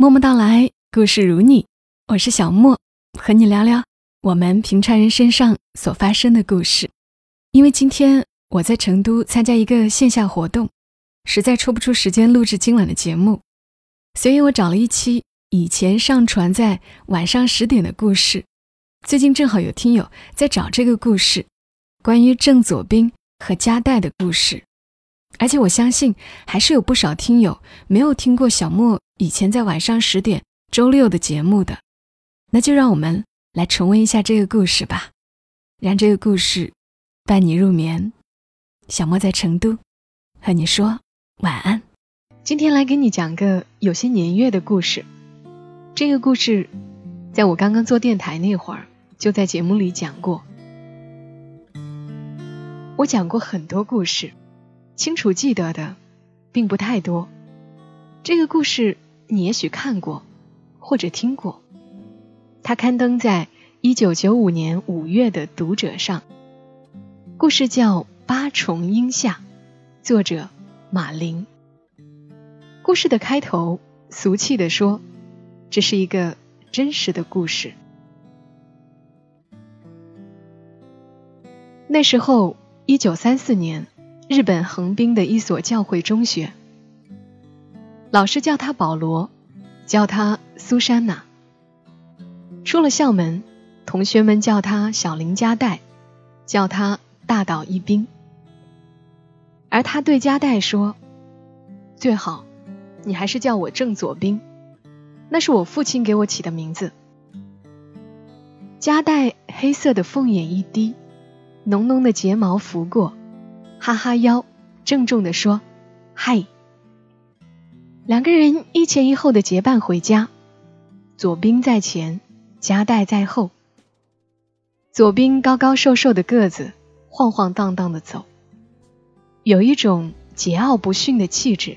默默到来，故事如你，我是小莫，和你聊聊我们平常人身上所发生的故事。因为今天我在成都参加一个线下活动，实在抽不出时间录制今晚的节目，所以我找了一期以前上传在晚上十点的故事。最近正好有听友在找这个故事，关于郑佐兵和加代的故事，而且我相信还是有不少听友没有听过小莫。以前在晚上十点周六的节目的，那就让我们来重温一下这个故事吧，让这个故事伴你入眠。小莫在成都，和你说晚安。今天来给你讲个有些年月的故事。这个故事在我刚刚做电台那会儿就在节目里讲过。我讲过很多故事，清楚记得的并不太多。这个故事。你也许看过，或者听过。它刊登在一九九五年五月的《读者》上。故事叫《八重樱下》，作者马林。故事的开头，俗气的说，这是一个真实的故事。那时候，一九三四年，日本横滨的一所教会中学。老师叫他保罗，叫他苏珊娜。出了校门，同学们叫他小林加代，叫他大岛一兵。而他对加代说：“最好，你还是叫我郑佐兵，那是我父亲给我起的名字。”加代黑色的凤眼一低，浓浓的睫毛拂过，哈哈腰，郑重地说：“嗨。”两个人一前一后的结伴回家，左兵在前，夹带在后。左兵高高瘦瘦的个子，晃晃荡荡的走，有一种桀骜不驯的气质。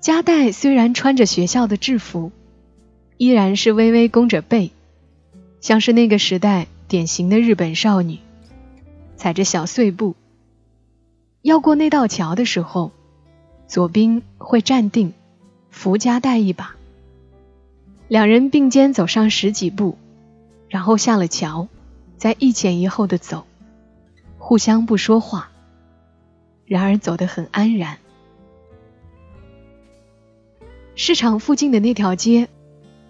夹带虽然穿着学校的制服，依然是微微弓着背，像是那个时代典型的日本少女，踩着小碎步。要过那道桥的时候。左兵会站定，扶家带一把，两人并肩走上十几步，然后下了桥，再一前一后的走，互相不说话，然而走得很安然。市场附近的那条街，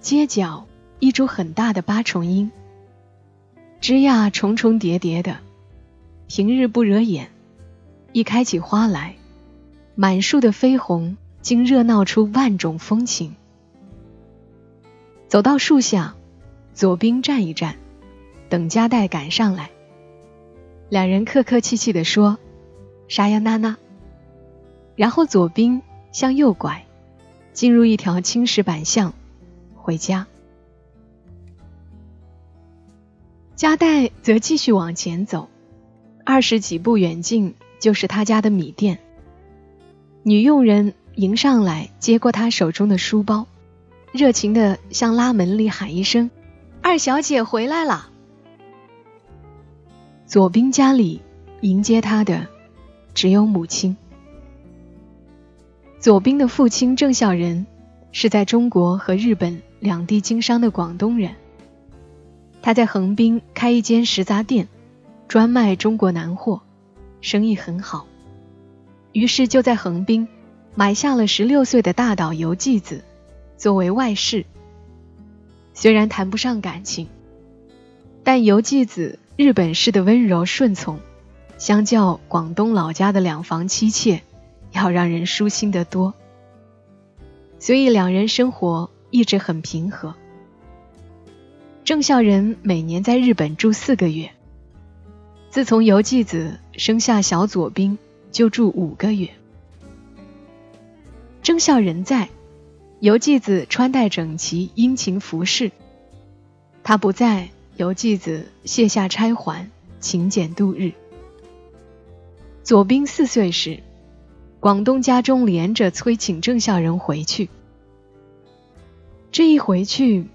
街角一株很大的八重樱，枝桠重重叠叠的，平日不惹眼，一开起花来。满树的绯红，竟热闹出万种风情。走到树下，左兵站一站，等加代赶上来。两人客客气气地说：“沙呀娜娜。”然后左兵向右拐，进入一条青石板巷，回家。加代则继续往前走，二十几步远近就是他家的米店。女佣人迎上来，接过他手中的书包，热情的向拉门里喊一声：“二小姐回来了。”左兵家里迎接他的只有母亲。左兵的父亲郑孝仁是在中国和日本两地经商的广东人，他在横滨开一间食杂店，专卖中国南货，生意很好。于是就在横滨买下了十六岁的大岛由纪子作为外室。虽然谈不上感情，但游纪子日本式的温柔顺从，相较广东老家的两房妻妾，要让人舒心得多。所以两人生活一直很平和。郑孝仁每年在日本住四个月。自从由纪子生下小左兵。就住五个月。郑孝仁在，游纪子穿戴整齐，殷勤服侍；他不在，游纪子卸下钗环，勤俭度日。左兵四岁时，广东家中连着催请郑孝仁回去。这一回去，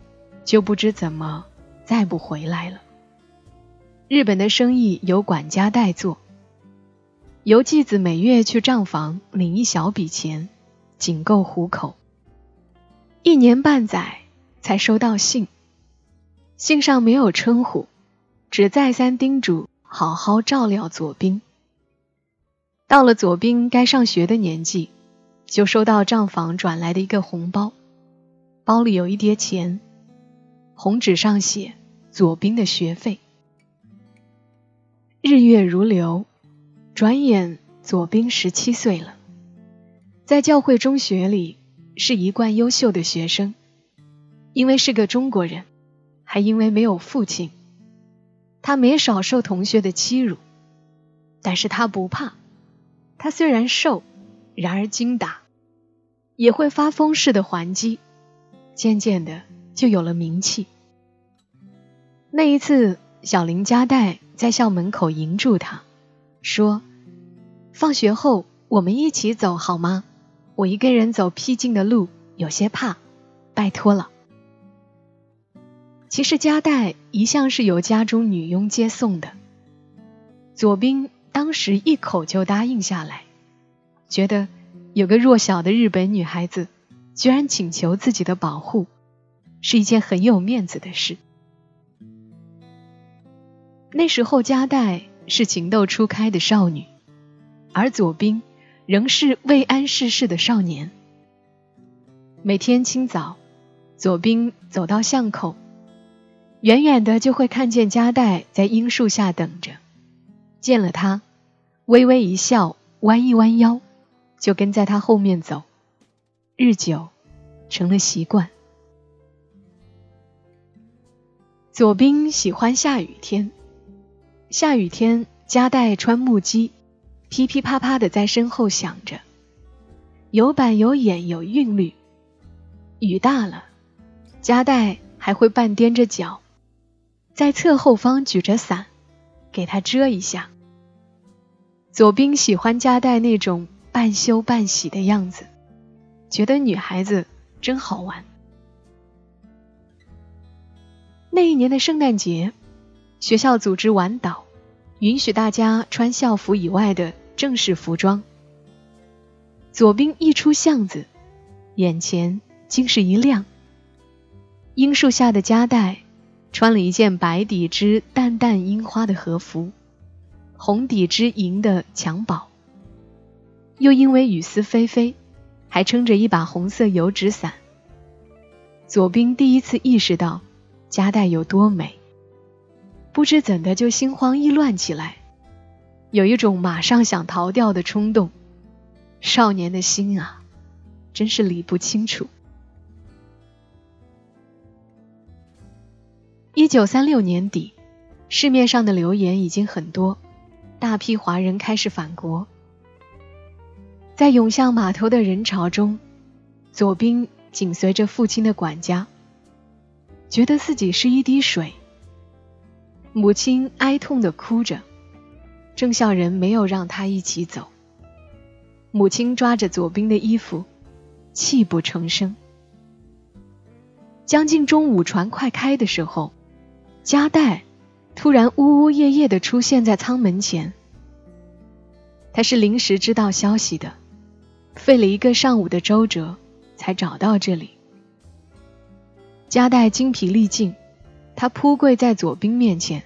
就不知怎么再不回来了。日本的生意由管家代做。由继子每月去账房领一小笔钱，仅够糊口。一年半载才收到信，信上没有称呼，只再三叮嘱好好照料左兵。到了左兵该上学的年纪，就收到账房转来的一个红包，包里有一叠钱，红纸上写左兵的学费。日月如流，转眼左兵十七岁了，在教会中学里。是一贯优秀的学生，因为是个中国人，还因为没有父亲，他没少受同学的欺辱，但是他不怕。他虽然瘦，然而精打，也会发疯似的还击，渐渐的就有了名气。那一次，小林加代在校门口迎住他，说：“放学后我们一起走好吗？”我一个人走僻静的路，有些怕，拜托了。其实加代一向是由家中女佣接送的，左兵当时一口就答应下来，觉得有个弱小的日本女孩子居然请求自己的保护，是一件很有面子的事。那时候加代是情窦初开的少女，而左兵。仍是未谙世事的少年。每天清早，左兵走到巷口，远远的就会看见加代在樱树下等着。见了他，微微一笑，弯一弯腰，就跟在他后面走。日久，成了习惯。左兵喜欢下雨天，下雨天，加代穿木屐。噼噼啪啪的在身后响着，有板有眼有韵律。雨大了，加代还会半踮着脚，在侧后方举着伞，给他遮一下。左兵喜欢加代那种半羞半喜的样子，觉得女孩子真好玩。那一年的圣诞节，学校组织晚祷，允许大家穿校服以外的。正式服装。左兵一出巷子，眼前竟是一亮。樱树下的加代穿了一件白底织淡淡樱花的和服，红底织银的襁褓，又因为雨丝霏霏，还撑着一把红色油纸伞。左兵第一次意识到加代有多美，不知怎的就心慌意乱起来。有一种马上想逃掉的冲动，少年的心啊，真是理不清楚。一九三六年底，市面上的流言已经很多，大批华人开始返国。在涌向码头的人潮中，左兵紧随着父亲的管家，觉得自己是一滴水。母亲哀痛的哭着。郑孝仁没有让他一起走。母亲抓着左兵的衣服，泣不成声。将近中午，船快开的时候，加代突然呜呜咽咽的出现在舱门前。他是临时知道消息的，费了一个上午的周折才找到这里。加代精疲力尽，他扑跪在左兵面前，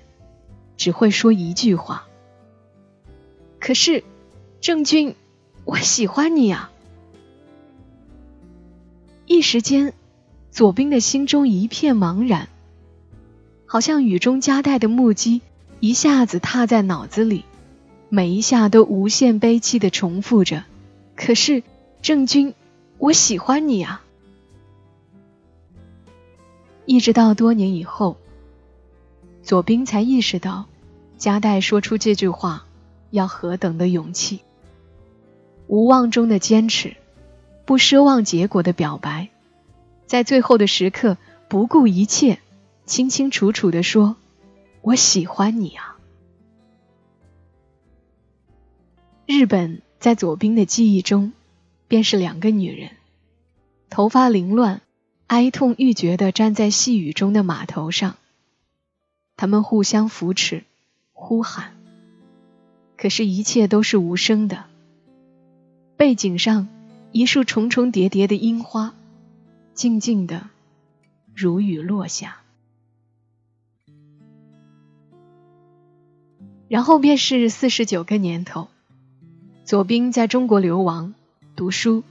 只会说一句话。可是，郑钧，我喜欢你啊！一时间，左兵的心中一片茫然，好像雨中夹带的木屐一下子踏在脑子里，每一下都无限悲戚的重复着。可是，郑钧，我喜欢你啊！一直到多年以后，左兵才意识到，加代说出这句话。要何等的勇气！无望中的坚持，不奢望结果的表白，在最后的时刻不顾一切，清清楚楚的说：“我喜欢你啊！”日本在左兵的记忆中，便是两个女人，头发凌乱、哀痛欲绝的站在细雨中的码头上，他们互相扶持，呼喊。可是，一切都是无声的。背景上，一束重重叠叠的樱花，静静的如雨落下。然后便是四十九个年头，左兵在中国流亡、读书、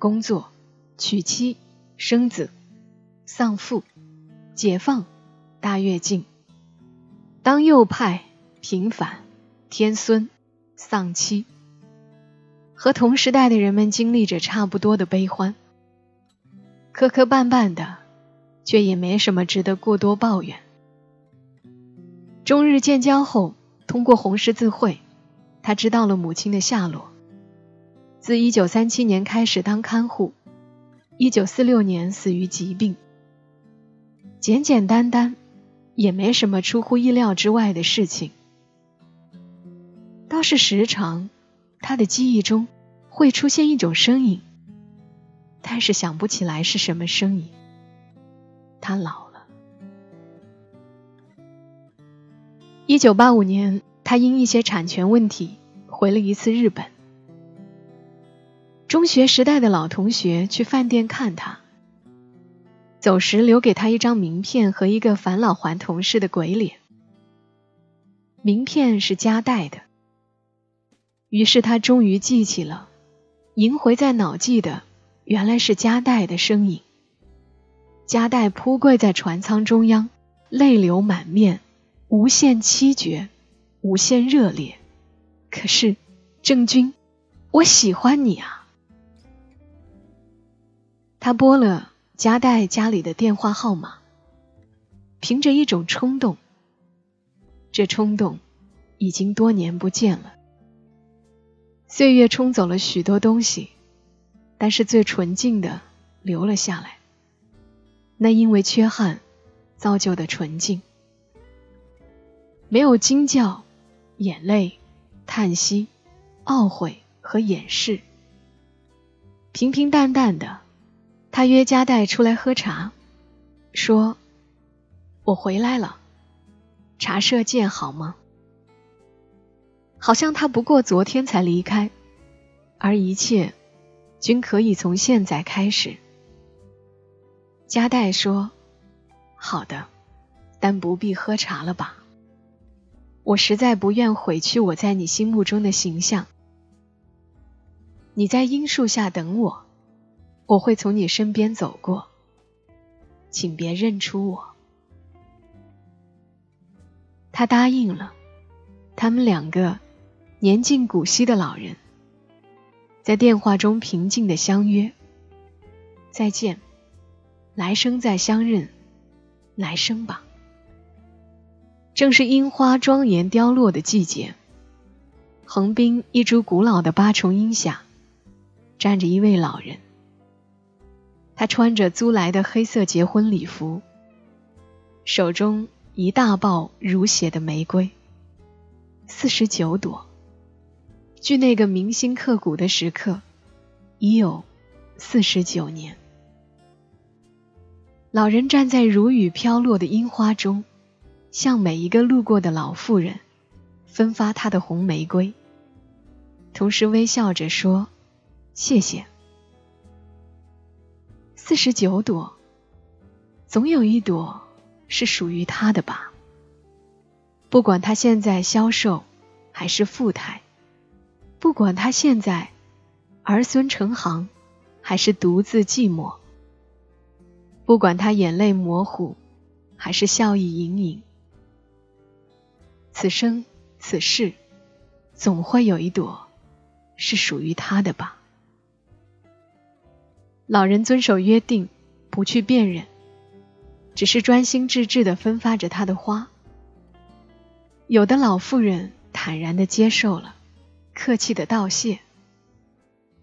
工作、娶妻、生子、丧父、解放、大跃进，当右派、平反、天孙、丧妻，和同时代的人们经历着差不多的悲欢，磕磕绊绊的，却也没什么值得过多抱怨。中日建交后。通过红十字会，他知道了母亲的下落。自1937年开始当看护，1946年死于疾病。简简单单，也没什么出乎意料之外的事情。倒是时常，他的记忆中会出现一种声音，但是想不起来是什么声音。他老了。一九八五年，他因一些产权问题回了一次日本。中学时代的老同学去饭店看他，走时留给他一张名片和一个返老还童似的鬼脸。名片是加代的，于是他终于记起了，萦回在脑际的原来是加代的身影。加代扑跪在船舱中央，泪流满面。无限凄绝，无限热烈。可是，郑钧，我喜欢你啊！他拨了夹带家里的电话号码，凭着一种冲动。这冲动已经多年不见了。岁月冲走了许多东西，但是最纯净的留了下来。那因为缺憾造就的纯净。没有惊叫、眼泪、叹息、懊悔和掩饰，平平淡淡的，他约加代出来喝茶，说：“我回来了，茶社见好吗？”好像他不过昨天才离开，而一切均可以从现在开始。加代说：“好的，但不必喝茶了吧。”我实在不愿毁去我在你心目中的形象。你在樱树下等我，我会从你身边走过，请别认出我。他答应了。他们两个年近古稀的老人，在电话中平静的相约：再见，来生再相认，来生吧。正是樱花庄严凋落的季节，横滨一株古老的八重樱下，站着一位老人。他穿着租来的黑色结婚礼服，手中一大抱如血的玫瑰，四十九朵。距那个铭心刻骨的时刻，已有四十九年。老人站在如雨飘落的樱花中。向每一个路过的老妇人分发他的红玫瑰，同时微笑着说：“谢谢。”四十九朵，总有一朵是属于他的吧？不管他现在消瘦还是富态，不管他现在儿孙成行还是独自寂寞，不管他眼泪模糊还是笑意盈盈。此生此世，总会有一朵是属于他的吧。老人遵守约定，不去辨认，只是专心致志地分发着他的花。有的老妇人坦然地接受了，客气的道谢；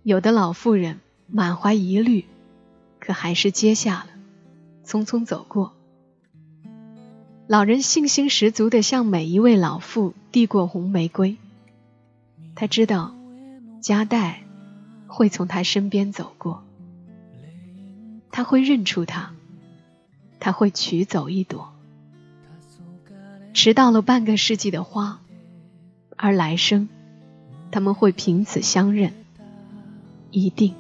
有的老妇人满怀疑虑，可还是接下了，匆匆走过。老人信心十足地向每一位老妇递过红玫瑰。他知道，加代会从他身边走过，他会认出他，他会取走一朵迟到了半个世纪的花，而来生他们会凭此相认，一定。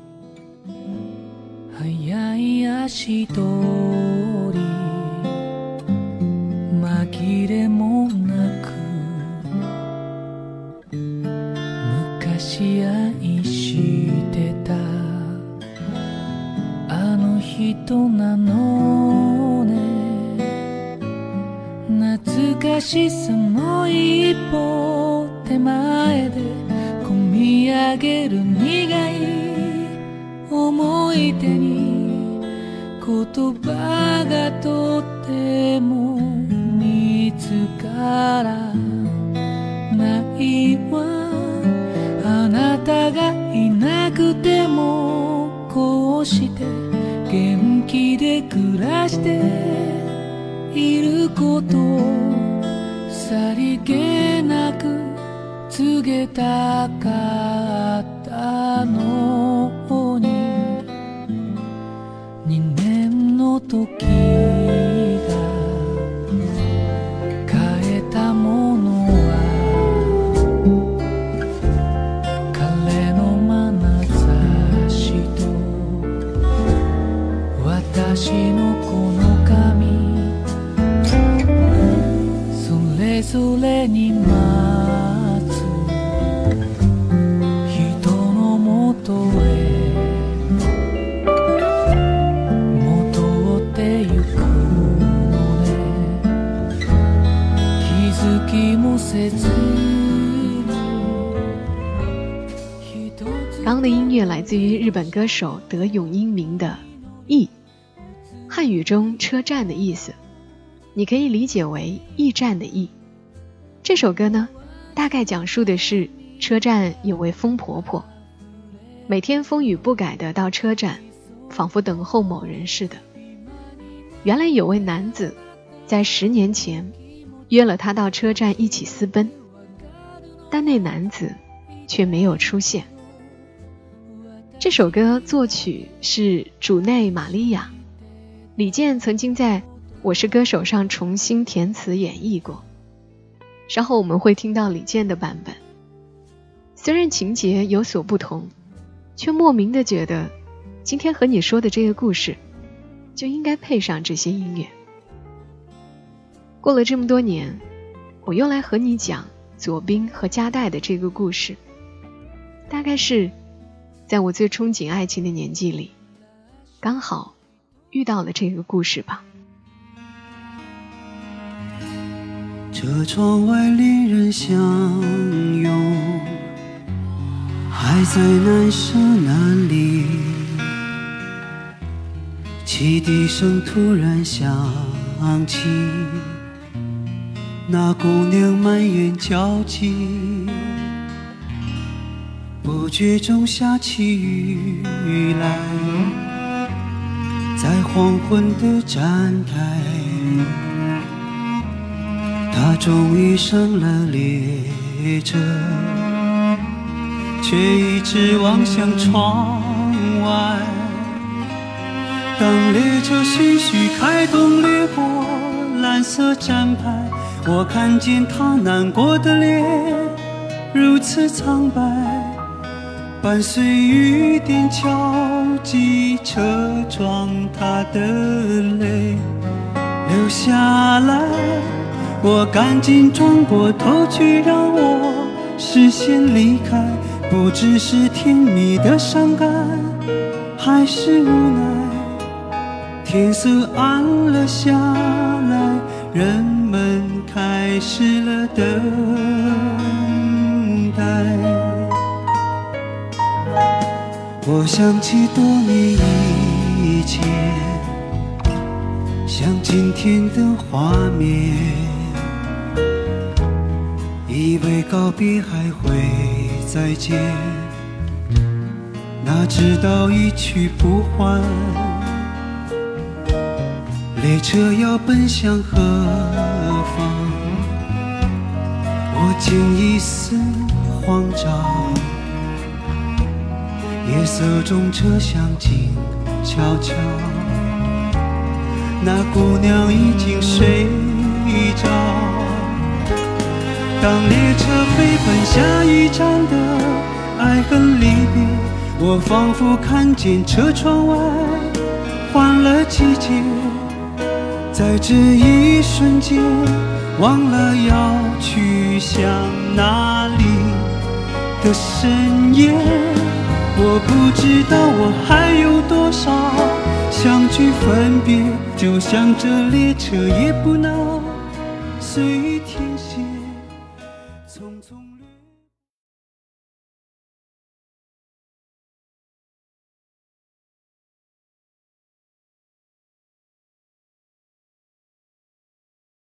人なのね。懐かしさの一歩手前で込み上げる苦い思い出に言葉がとっても見つからないわ。あなたがいなくてもこうして元気で暮らしていることをさりげなく告げたかったの。本歌手德永英明的“驿”，汉语中车站的意思，你可以理解为驿站的“驿”。这首歌呢，大概讲述的是车站有位疯婆婆，每天风雨不改的到车站，仿佛等候某人似的。原来有位男子，在十年前约了她到车站一起私奔，但那男子却没有出现。这首歌作曲是主内玛利亚，李健曾经在《我是歌手》上重新填词演绎过。稍后我们会听到李健的版本。虽然情节有所不同，却莫名的觉得，今天和你说的这个故事，就应该配上这些音乐。过了这么多年，我又来和你讲左冰和加代的这个故事，大概是。在我最憧憬爱情的年纪里，刚好遇到了这个故事吧。车窗外恋人相拥，还在难舍难离。汽笛声突然响起，那姑娘满眼焦急。不觉中下起雨来，在黄昏的站台，他终于上了列车，却一直望向窗外。当列车徐徐开动，掠过蓝色站牌，我看见他难过的脸如此苍白。伴随雨点敲击车窗，他的泪流下来。我赶紧转过头去，让我视线离开。不知是甜蜜的伤感，还是无奈。天色暗了下来，人们开始了等待。我想起多年以前，像今天的画面，以为告别还会再见，哪知道一去不还。列车要奔向何方？我竟一丝慌张。夜色中，车厢静悄悄，那姑娘已经睡着。当列车飞奔下一站的爱恨离别，我仿佛看见车窗外换了季节，在这一瞬间，忘了要去向哪里的深夜。我不知道我还有多少相聚分别，就像这列车也不能随意。